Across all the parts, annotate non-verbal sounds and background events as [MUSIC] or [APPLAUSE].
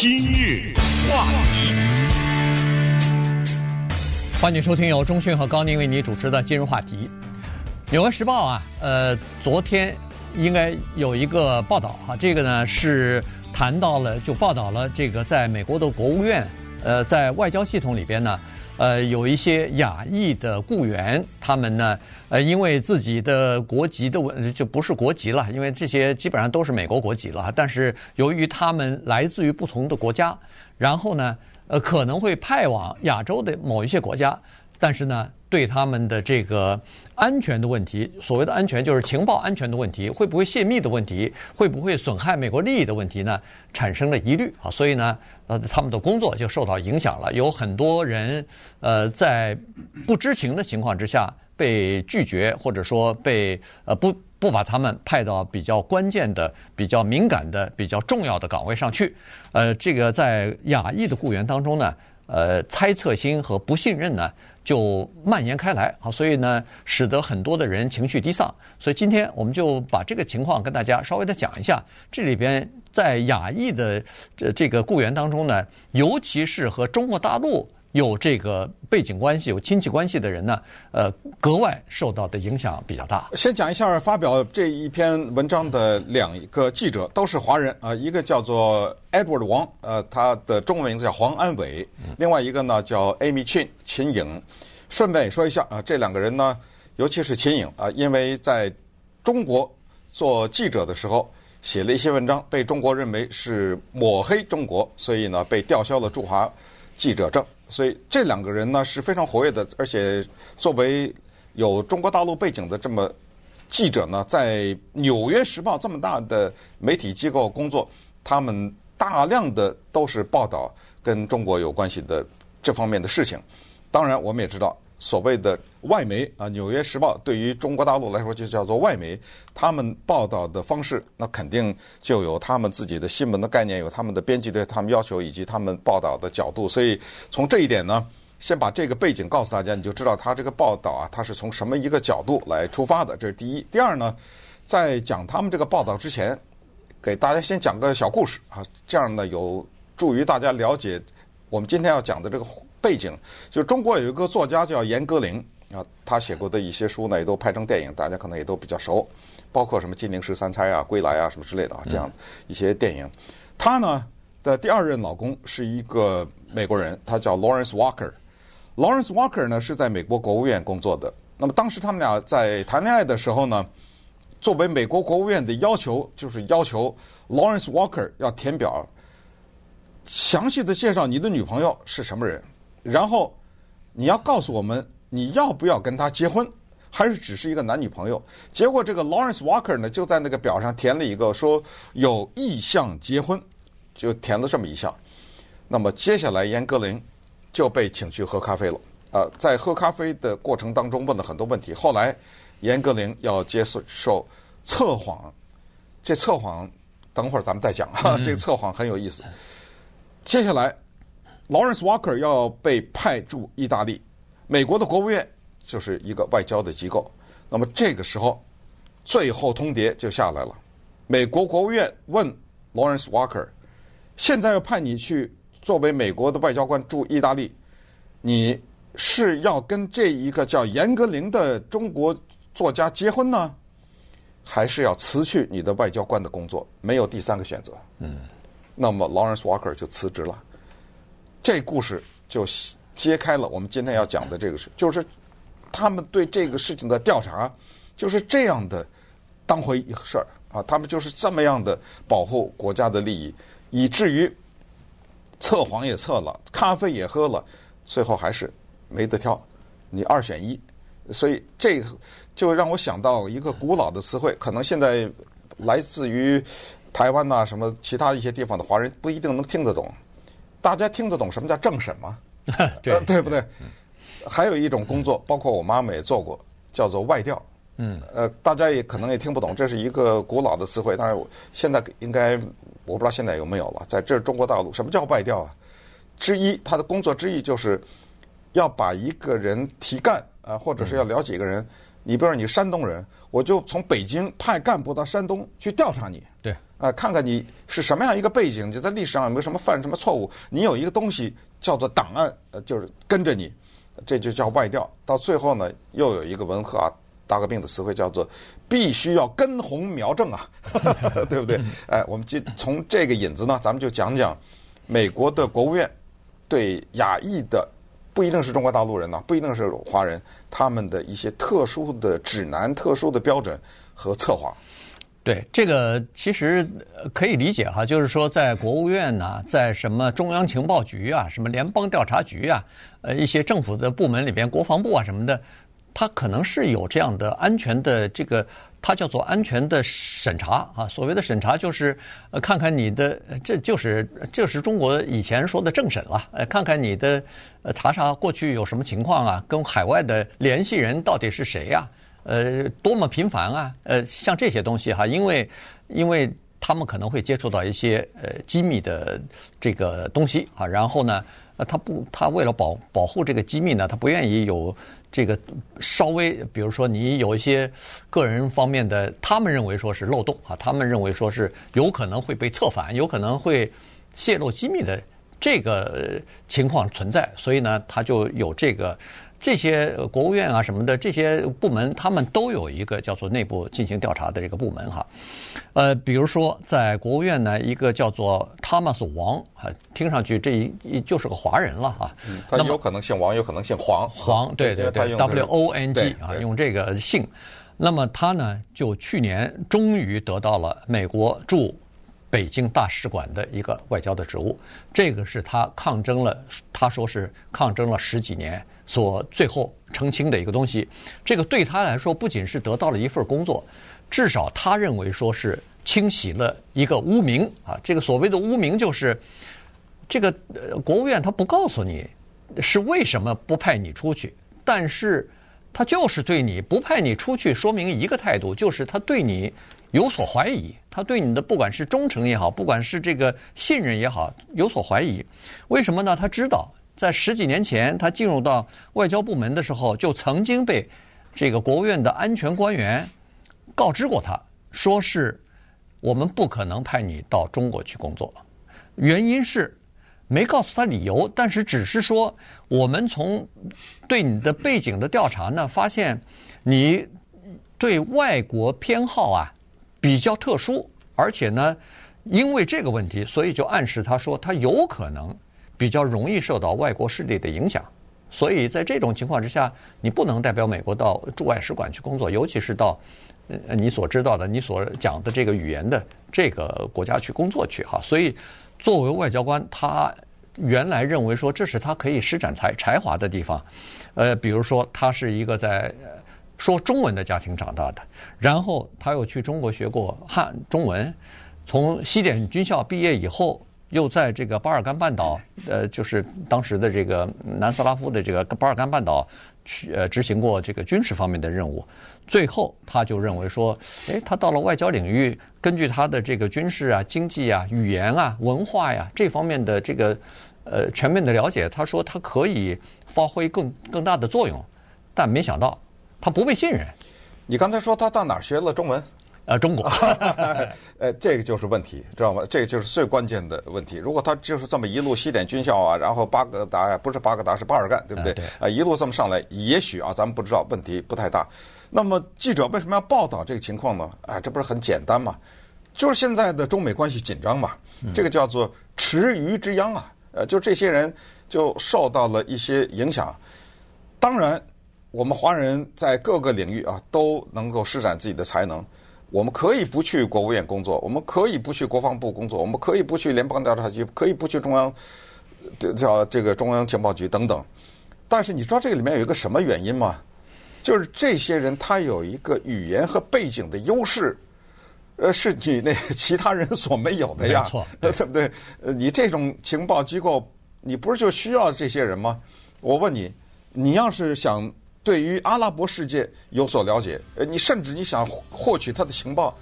今日话题，欢迎收听由中讯和高宁为你主持的今日话题。《纽约时报》啊，呃，昨天应该有一个报道哈，这个呢是谈到了，就报道了这个在美国的国务院，呃，在外交系统里边呢。呃，有一些亚裔的雇员，他们呢，呃，因为自己的国籍的问，就不是国籍了，因为这些基本上都是美国国籍了。但是由于他们来自于不同的国家，然后呢，呃，可能会派往亚洲的某一些国家，但是呢。对他们的这个安全的问题，所谓的安全就是情报安全的问题，会不会泄密的问题，会不会损害美国利益的问题呢？产生了疑虑啊，所以呢，呃，他们的工作就受到影响了。有很多人，呃，在不知情的情况之下被拒绝，或者说被呃不不把他们派到比较关键的、比较敏感的、比较重要的岗位上去。呃，这个在亚裔的雇员当中呢，呃，猜测心和不信任呢。就蔓延开来，好，所以呢，使得很多的人情绪低丧。所以今天我们就把这个情况跟大家稍微的讲一下。这里边在亚裔的这这个雇员当中呢，尤其是和中国大陆有这个背景关系、有亲戚关系的人呢，呃，格外受到的影响比较大。先讲一下发表这一篇文章的两个记者都是华人啊，一个叫做 Edward Wang，呃，他的中文名字叫黄安伟，另外一个呢叫 Amy Chin 秦颖。顺便也说一下啊，这两个人呢，尤其是秦颖啊，因为在中国做记者的时候写了一些文章，被中国认为是抹黑中国，所以呢被吊销了驻华记者证。所以这两个人呢是非常活跃的，而且作为有中国大陆背景的这么记者呢，在《纽约时报》这么大的媒体机构工作，他们大量的都是报道跟中国有关系的这方面的事情。当然，我们也知道，所谓的外媒啊，《纽约时报》对于中国大陆来说就叫做外媒，他们报道的方式，那肯定就有他们自己的新闻的概念，有他们的编辑对他们要求，以及他们报道的角度。所以从这一点呢，先把这个背景告诉大家，你就知道他这个报道啊，他是从什么一个角度来出发的。这是第一。第二呢，在讲他们这个报道之前，给大家先讲个小故事啊，这样呢有助于大家了解我们今天要讲的这个。背景就是中国有一个作家叫严歌苓啊，他写过的一些书呢也都拍成电影，大家可能也都比较熟，包括什么《金陵十三钗》啊、《归来》啊什么之类的啊，这样一些电影。他呢的第二任老公是一个美国人，他叫 Lawrence Walker。Lawrence Walker 呢是在美国国务院工作的。那么当时他们俩在谈恋爱的时候呢，作为美国国务院的要求，就是要求 Lawrence Walker 要填表，详细的介绍你的女朋友是什么人。然后你要告诉我们你要不要跟他结婚，还是只是一个男女朋友？结果这个 Lawrence Walker 呢，就在那个表上填了一个说有意向结婚，就填了这么一项。那么接下来严歌苓就被请去喝咖啡了。呃，在喝咖啡的过程当中问了很多问题。后来严歌苓要接受测谎，这测谎等会儿咱们再讲啊。这个测谎很有意思。接下来。Lawrence Walker 要被派驻意大利，美国的国务院就是一个外交的机构。那么这个时候，最后通牒就下来了。美国国务院问 Lawrence Walker：“ 现在要派你去作为美国的外交官驻意大利，你是要跟这一个叫严歌苓的中国作家结婚呢，还是要辞去你的外交官的工作？没有第三个选择。”嗯，那么 Lawrence Walker 就辞职了。这故事就揭开了我们今天要讲的这个事，就是他们对这个事情的调查就是这样的当回事儿啊，他们就是这么样的保护国家的利益，以至于测谎也测了，咖啡也喝了，最后还是没得挑，你二选一。所以这就让我想到一个古老的词汇，可能现在来自于台湾呐什么其他一些地方的华人不一定能听得懂。大家听得懂什么叫政审吗？[LAUGHS] 对、呃，对不对？还有一种工作，包括我妈妈也做过，叫做外调。嗯，呃，大家也可能也听不懂，这是一个古老的词汇，但是现在应该我不知道现在有没有了。在这中国大陆，什么叫外调啊？之一，他的工作之一就是要把一个人提干啊，或者是要了解一个人，你比如说你山东人，我就从北京派干部到山东去调查你。对，啊、呃，看看你是什么样一个背景，你在历史上有没有什么犯什么错误。你有一个东西叫做档案，呃，就是跟着你，这就叫外调。到最后呢，又有一个文化大革命的词汇叫做必须要根红苗正啊，[LAUGHS] 对不对？哎，我们就从这个引子呢，咱们就讲讲美国的国务院对亚裔的。不一定是中国大陆人呐，不一定是华人，他们的一些特殊的指南、特殊的标准和策划。对，这个其实可以理解哈，就是说在国务院呐，在什么中央情报局啊、什么联邦调查局啊、呃一些政府的部门里边，国防部啊什么的，它可能是有这样的安全的这个。它叫做安全的审查啊，所谓的审查就是呃看看你的，这就是这是中国以前说的政审了，呃看看你的呃查查过去有什么情况啊，跟海外的联系人到底是谁呀？呃多么频繁啊？呃像这些东西哈，因为因为他们可能会接触到一些呃机密的这个东西啊，然后呢，呃他不他为了保保护这个机密呢，他不愿意有。这个稍微，比如说你有一些个人方面的，他们认为说是漏洞啊，他们认为说是有可能会被策反，有可能会泄露机密的这个情况存在，所以呢，他就有这个。这些国务院啊什么的这些部门，他们都有一个叫做内部进行调查的这个部门哈。呃，比如说在国务院呢，一个叫做汤马斯王啊，听上去这一就是个华人了哈。嗯，他有可能姓王，有可能姓黄。黄，对对对，W O N G 啊，用这个姓。那么他呢，就去年终于得到了美国驻北京大使馆的一个外交的职务。这个是他抗争了，他说是抗争了十几年。所最后澄清的一个东西，这个对他来说不仅是得到了一份工作，至少他认为说是清洗了一个污名啊。这个所谓的污名就是，这个国务院他不告诉你是为什么不派你出去，但是他就是对你不派你出去，说明一个态度，就是他对你有所怀疑，他对你的不管是忠诚也好，不管是这个信任也好，有所怀疑。为什么呢？他知道。在十几年前，他进入到外交部门的时候，就曾经被这个国务院的安全官员告知过他，说是我们不可能派你到中国去工作。原因是没告诉他理由，但是只是说我们从对你的背景的调查呢，发现你对外国偏好啊比较特殊，而且呢，因为这个问题，所以就暗示他说他有可能。比较容易受到外国势力的影响，所以在这种情况之下，你不能代表美国到驻外使馆去工作，尤其是到呃你所知道的、你所讲的这个语言的这个国家去工作去哈。所以，作为外交官，他原来认为说这是他可以施展才才华的地方，呃，比如说他是一个在说中文的家庭长大的，然后他又去中国学过汉中文，从西点军校毕业以后。又在这个巴尔干半岛，呃，就是当时的这个南斯拉夫的这个巴尔干半岛去呃执行过这个军事方面的任务，最后他就认为说，诶，他到了外交领域，根据他的这个军事啊、经济啊、语言啊、文化呀这方面的这个呃全面的了解，他说他可以发挥更更大的作用，但没想到他不被信任。你刚才说他到哪儿学了中文？呃，中国，[LAUGHS] 呃，这个就是问题，知道吗？这个就是最关键的问题。如果他就是这么一路西点军校啊，然后巴格达呀，不是巴格达，是巴尔干，对不对？啊，一路这么上来，也许啊，咱们不知道，问题不太大。那么记者为什么要报道这个情况呢？啊，这不是很简单嘛？就是现在的中美关系紧张嘛，这个叫做池鱼之殃啊。呃，就这些人就受到了一些影响。当然，我们华人在各个领域啊都能够施展自己的才能。我们可以不去国务院工作，我们可以不去国防部工作，我们可以不去联邦调查局，可以不去中央叫这个中央情报局等等。但是你知道这个里面有一个什么原因吗？就是这些人他有一个语言和背景的优势，呃，是你那其他人所没有的呀，对不对？呃，你这种情报机构，你不是就需要这些人吗？我问你，你要是想。对于阿拉伯世界有所了解，呃，你甚至你想获取他的情报，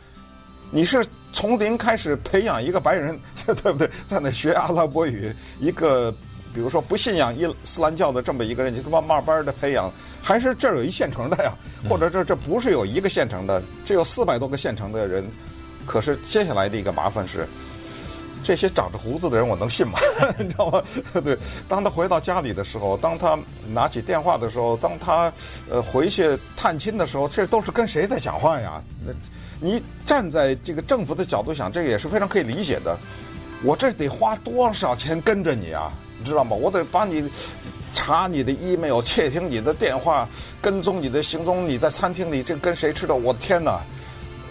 你是从零开始培养一个白人，[LAUGHS] 对不对？在那学阿拉伯语，一个比如说不信仰伊斯兰教的这么一个人，你他妈慢慢的培养，还是这儿有一现成的呀？或者这这不是有一个现成的，这有四百多个现成的人，可是接下来的一个麻烦是。这些长着胡子的人，我能信吗？[LAUGHS] 你知道吗？[LAUGHS] 对，当他回到家里的时候，当他拿起电话的时候，当他呃回去探亲的时候，这都是跟谁在讲话呀？那你站在这个政府的角度想，这个也是非常可以理解的。我这得花多少钱跟着你啊？你知道吗？我得把你查你的 email，窃听你的电话，跟踪你的行踪，你在餐厅里这跟谁吃的？我的天哪！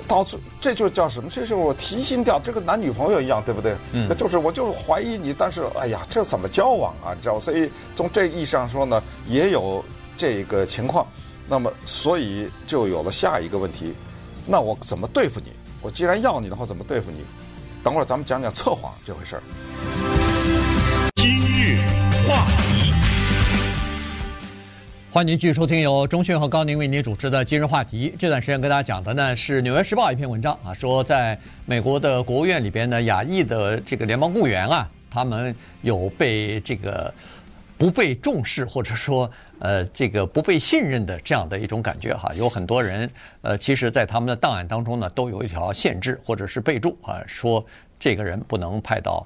到最这就叫什么？这就是我提心吊，这个男女朋友一样，对不对？嗯，那就是我就是怀疑你，但是哎呀，这怎么交往啊？你知道，所以从这意义上说呢，也有这个情况。那么，所以就有了下一个问题：那我怎么对付你？我既然要你的话，怎么对付你？等会儿咱们讲讲测谎这回事儿。欢迎您继续收听由中讯和高宁为您主持的今日话题。这段时间跟大家讲的呢是《纽约时报》一篇文章啊，说在美国的国务院里边呢，亚裔的这个联邦雇员啊，他们有被这个不被重视或者说呃这个不被信任的这样的一种感觉哈。有很多人呃，其实在他们的档案当中呢，都有一条限制或者是备注啊，说这个人不能派到。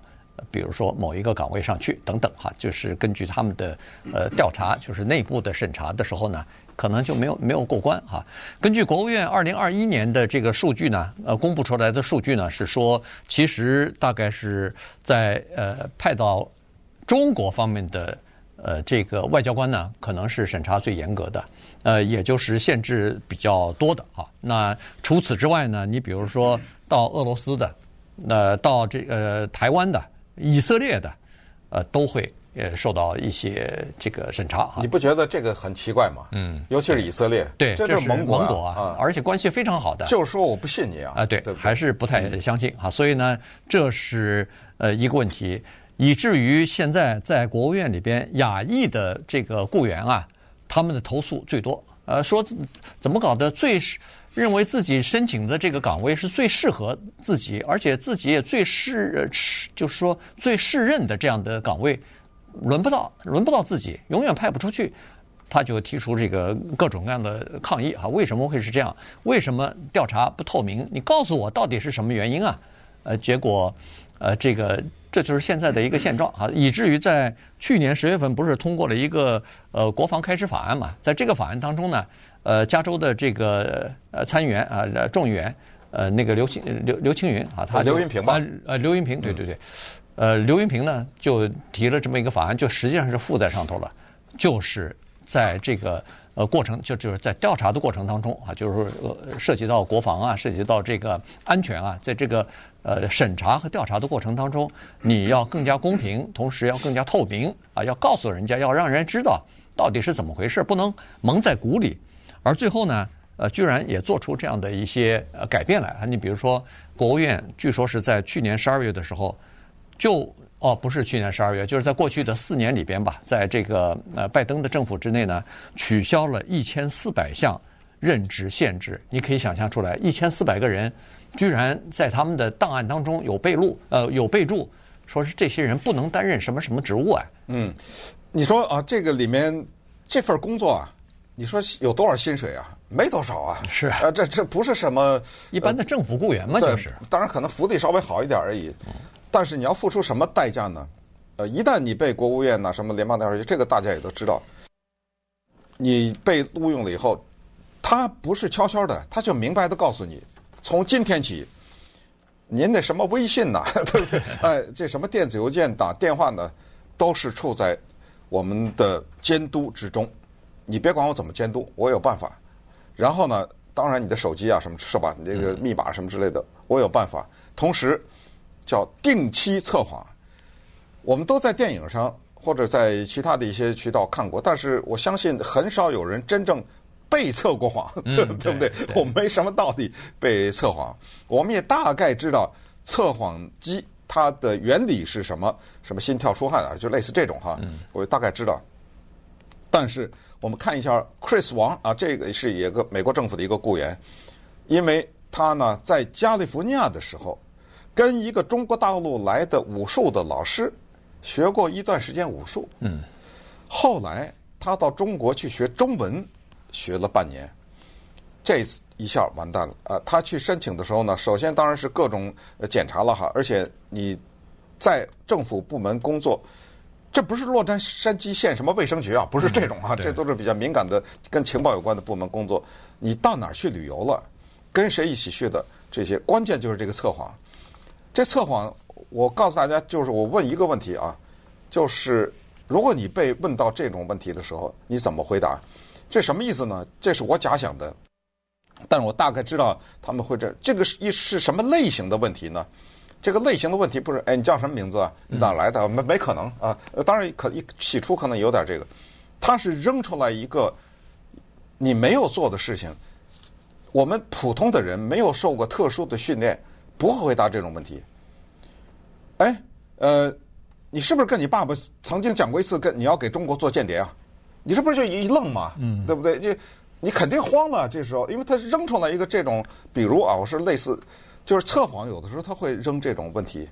比如说某一个岗位上去等等哈，就是根据他们的呃调查，就是内部的审查的时候呢，可能就没有没有过关哈。根据国务院二零二一年的这个数据呢，呃，公布出来的数据呢是说，其实大概是在呃派到中国方面的呃这个外交官呢，可能是审查最严格的，呃，也就是限制比较多的啊。那除此之外呢，你比如说到俄罗斯的，呃，到这呃台湾的。以色列的，呃，都会呃受到一些这个审查哈。你不觉得这个很奇怪吗？嗯，尤其是以色列，对，这是盟国，盟国啊，而且关系非常好的。就是说我不信你啊。啊，对，还是不太相信哈。所以呢，这是呃一个问题，以至于现在在国务院里边，亚裔的这个雇员啊，他们的投诉最多，呃，说怎么搞的最是。认为自己申请的这个岗位是最适合自己，而且自己也最适，就是说最适任的这样的岗位，轮不到，轮不到自己，永远派不出去，他就提出这个各种各样的抗议啊！为什么会是这样？为什么调查不透明？你告诉我到底是什么原因啊？呃，结果，呃，这个这就是现在的一个现状啊，以至于在去年十月份不是通过了一个呃国防开支法案嘛，在这个法案当中呢。呃，加州的这个呃参议员啊，众议员，呃，那个刘青刘刘青云啊，他刘云平吧？呃，刘云平，对对对，呃，刘云平呢就提了这么一个法案，就实际上是附在上头了，就是在这个呃过程，就就是在调查的过程当中啊，就是说呃涉及到国防啊，涉及到这个安全啊，在这个呃审查和调查的过程当中，你要更加公平，同时要更加透明啊，要告诉人家，要让人知道到底是怎么回事，不能蒙在鼓里。而最后呢，呃，居然也做出这样的一些呃改变来啊！你比如说，国务院据说是在去年十二月的时候，就哦，不是去年十二月，就是在过去的四年里边吧，在这个呃拜登的政府之内呢，取消了一千四百项任职限制。你可以想象出来，一千四百个人居然在他们的档案当中有备录，呃，有备注，说是这些人不能担任什么什么职务啊。嗯，你说啊，这个里面这份工作啊。你说有多少薪水啊？没多少啊。是啊，呃，这这不是什么一般的政府雇员嘛，就是。当然，可能福利稍微好一点而已。但是你要付出什么代价呢？呃，一旦你被国务院呐、什么联邦调查局，这个大家也都知道。你被录用了以后，他不是悄悄的，他就明白的告诉你，从今天起，您那什么微信呐，[LAUGHS] 对不对？哎，这什么电子邮件打电话呢，都是处在我们的监督之中。你别管我怎么监督，我有办法。然后呢，当然你的手机啊什么是吧？你这个密码什么之类的，我有办法。同时叫定期测谎，我们都在电影上或者在其他的一些渠道看过，但是我相信很少有人真正被测过谎，对不对？我没什么道理被测谎。我们也大概知道测谎机它的原理是什么，什么心跳出汗啊，就类似这种哈，我大概知道。但是我们看一下 Chris 王啊，这个是一个美国政府的一个雇员，因为他呢在加利福尼亚的时候，跟一个中国大陆来的武术的老师学过一段时间武术，嗯，后来他到中国去学中文，学了半年，这次一下完蛋了。啊！他去申请的时候呢，首先当然是各种检查了哈，而且你在政府部门工作，这不是洛杉矶县什么卫生局啊，不是这种啊，这都是比较敏感的跟情报有关的部门工作。你到哪儿去旅游了？跟谁一起去的？这些关键就是这个测谎。这测谎，我告诉大家，就是我问一个问题啊，就是如果你被问到这种问题的时候，你怎么回答？这什么意思呢？这是我假想的，但我大概知道他们会这。这个是一是什么类型的问题呢？这个类型的问题不是，哎，你叫什么名字啊？你哪来的？没没可能啊！当然可一起初可能有点这个，他是扔出来一个你没有做的事情。我们普通的人没有受过特殊的训练，不会回答这种问题。哎，呃，你是不是跟你爸爸曾经讲过一次，跟你要给中国做间谍啊？你这不是就一愣嘛？嗯，对不对？你你肯定慌了，这时候，因为他扔出来一个这种，比如啊，我是类似，就是测谎，有的时候他会扔这种问题，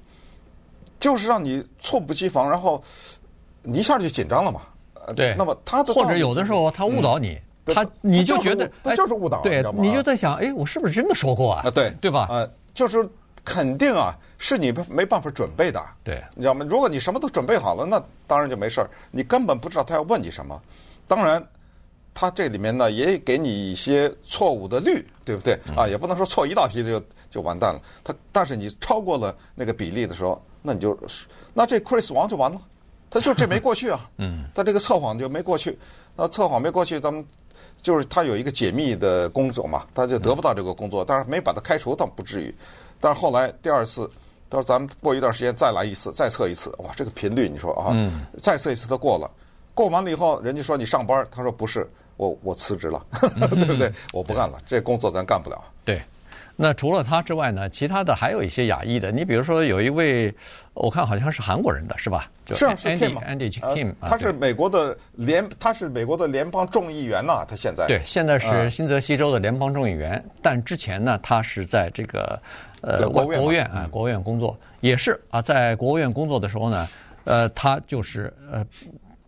就是让你猝不及防，然后你一下就紧张了嘛。对。那么他的或者有的时候他误导你。他你就觉得他就是误导，对，你就在想，哎，我是不是真的说过啊？啊，对，对吧？呃，就是肯定啊，是你没办法准备的。对，你知道吗？如果你什么都准备好了，那当然就没事儿。你根本不知道他要问你什么。当然，他这里面呢也给你一些错误的率，对不对？啊，也不能说错一道题就就完蛋了。他但是你超过了那个比例的时候，那你就那这 Chris 王就完了。他就这没过去啊。[LAUGHS] 嗯。他这个测谎就没过去。那测谎没过去，咱们。就是他有一个解密的工作嘛，他就得不到这个工作，但是没把他开除倒不至于。但是后来第二次，他说咱们过一段时间再来一次，再测一次，哇，这个频率你说啊，再测一次他过了，过完了以后，人家说你上班，他说不是，我我辞职了，[LAUGHS] 对不对？我不干了，这工作咱干不了。对。那除了他之外呢？其他的还有一些亚裔的。你比如说有一位，我看好像是韩国人的是吧？是啊，是 Andy，Andy Kim，他是美国的联，他是美国的联邦众议员呐。他现在对，现在是新泽西州的联邦众议员。但之前呢，他是在这个呃国务院啊，国务院工作，也是啊，在国务院工作的时候呢，呃，他就是呃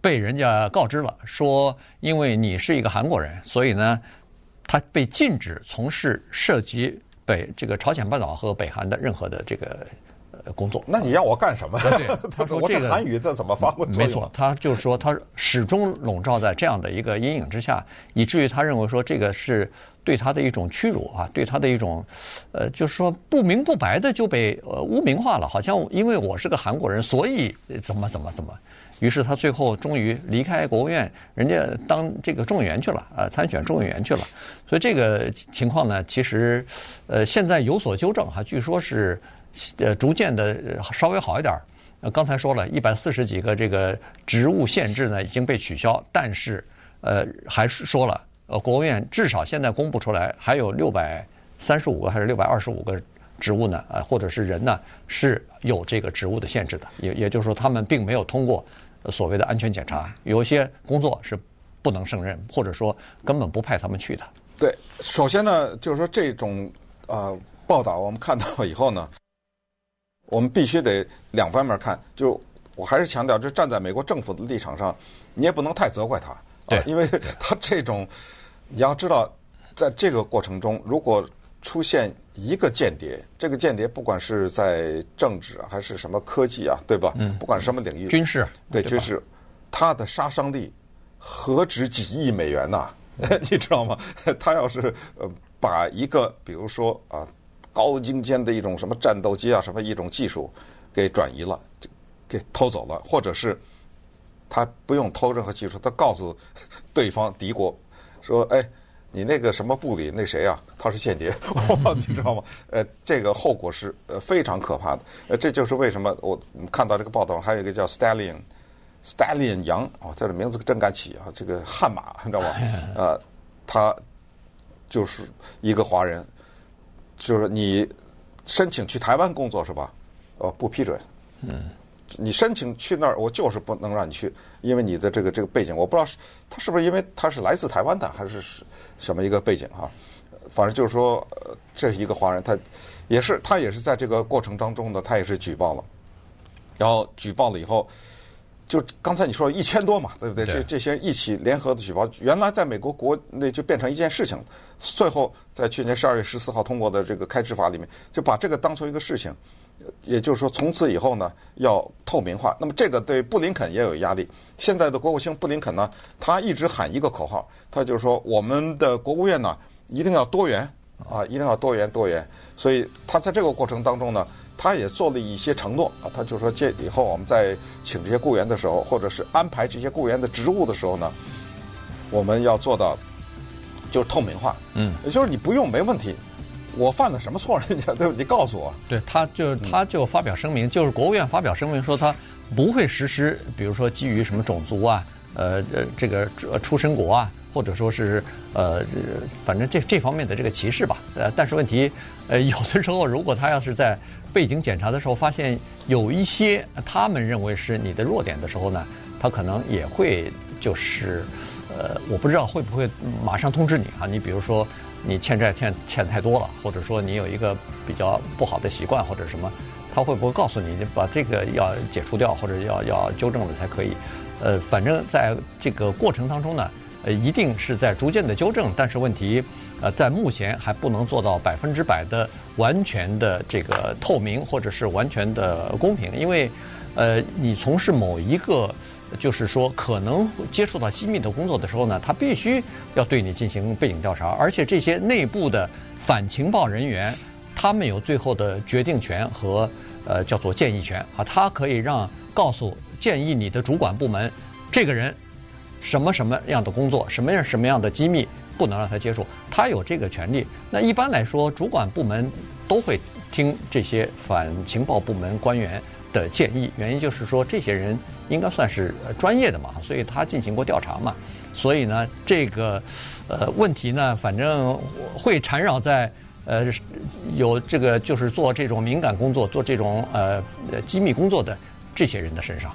被人家告知了，说因为你是一个韩国人，所以呢，他被禁止从事涉及。北这个朝鲜半岛和北韩的任何的这个呃工作，那你要我干什么？对，他说 [LAUGHS] 这个韩语这怎么发挥？没错，他就是说他始终笼罩在这样的一个阴影之下，以至于他认为说这个是对他的一种屈辱啊，对他的一种呃，就是说不明不白的就被呃污名化了，好像因为我是个韩国人，所以怎么怎么怎么。于是他最后终于离开国务院，人家当这个众议员去了，呃，参选众议员去了。所以这个情况呢，其实，呃，现在有所纠正哈，据说是，呃，逐渐的稍微好一点。呃，刚才说了一百四十几个这个职务限制呢已经被取消，但是，呃，还是说了，呃，国务院至少现在公布出来还有六百三十五个还是六百二十五个。职务呢，呃，或者是人呢，是有这个职务的限制的，也也就是说，他们并没有通过。所谓的安全检查，有一些工作是不能胜任，或者说根本不派他们去的。对，首先呢，就是说这种呃报道，我们看到以后呢，我们必须得两方面看。就我还是强调，就站在美国政府的立场上，你也不能太责怪他，对，因为他这种你要知道，在这个过程中，如果出现一个间谍，这个间谍不管是在政治啊，还是什么科技啊，对吧？嗯，不管什么领域，军事对军事，他的杀伤力何止几亿美元呐？[LAUGHS] 你知道吗？[LAUGHS] 他要是呃把一个比如说啊高精尖的一种什么战斗机啊，什么一种技术给转移了，给偷走了，或者是他不用偷任何技术，他告诉对方敌国说，哎。你那个什么部里那谁啊？他是间谍，[LAUGHS] 你知道吗？呃，这个后果是呃非常可怕的。呃，这就是为什么我看到这个报道，还有一个叫 Stallion，Stallion 杨哦，这个名字真敢起啊！这个悍马，[LAUGHS] 你知道吗？[LAUGHS] 呃，他就是一个华人，就是你申请去台湾工作是吧？呃，不批准。嗯。你申请去那儿，我就是不能让你去，因为你的这个这个背景，我不知道是他是不是因为他是来自台湾的，还是什么一个背景哈？反正就是说，呃，这是一个华人，他也是他也是在这个过程当中呢，他也是举报了。然后举报了以后，就刚才你说一千多嘛，对不对？对这这些一起联合的举报，原来在美国国内就变成一件事情，最后在去年十二月十四号通过的这个开支法里面，就把这个当成一个事情。也就是说，从此以后呢，要透明化。那么，这个对布林肯也有压力。现在的国务卿布林肯呢，他一直喊一个口号，他就是说，我们的国务院呢，一定要多元啊，一定要多元多元。所以，他在这个过程当中呢，他也做了一些承诺啊。他就说，这以后我们在请这些雇员的时候，或者是安排这些雇员的职务的时候呢，我们要做到就是透明化。嗯，也就是你不用没问题。我犯了什么错？人家对不？你告诉我。对，他就他就发表声明，就是国务院发表声明说他不会实施，比如说基于什么种族啊，呃呃这个出生国啊，或者说是呃反正这这方面的这个歧视吧。呃，但是问题呃有的时候，如果他要是在背景检查的时候发现有一些他们认为是你的弱点的时候呢，他可能也会就是呃我不知道会不会马上通知你啊？你比如说。你欠债欠欠太多了，或者说你有一个比较不好的习惯或者什么，他会不会告诉你，你把这个要解除掉或者要要纠正了才可以？呃，反正在这个过程当中呢，呃，一定是在逐渐的纠正，但是问题，呃，在目前还不能做到百分之百的完全的这个透明或者是完全的公平，因为，呃，你从事某一个。就是说，可能接触到机密的工作的时候呢，他必须要对你进行背景调查，而且这些内部的反情报人员，他们有最后的决定权和呃叫做建议权啊，他可以让告诉建议你的主管部门，这个人什么什么样的工作，什么样什么样的机密不能让他接触，他有这个权利。那一般来说，主管部门都会听这些反情报部门官员的建议，原因就是说，这些人应该算是专业的嘛，所以他进行过调查嘛，所以呢，这个呃问题呢，反正会缠绕在呃有这个就是做这种敏感工作、做这种呃机密工作的这些人的身上。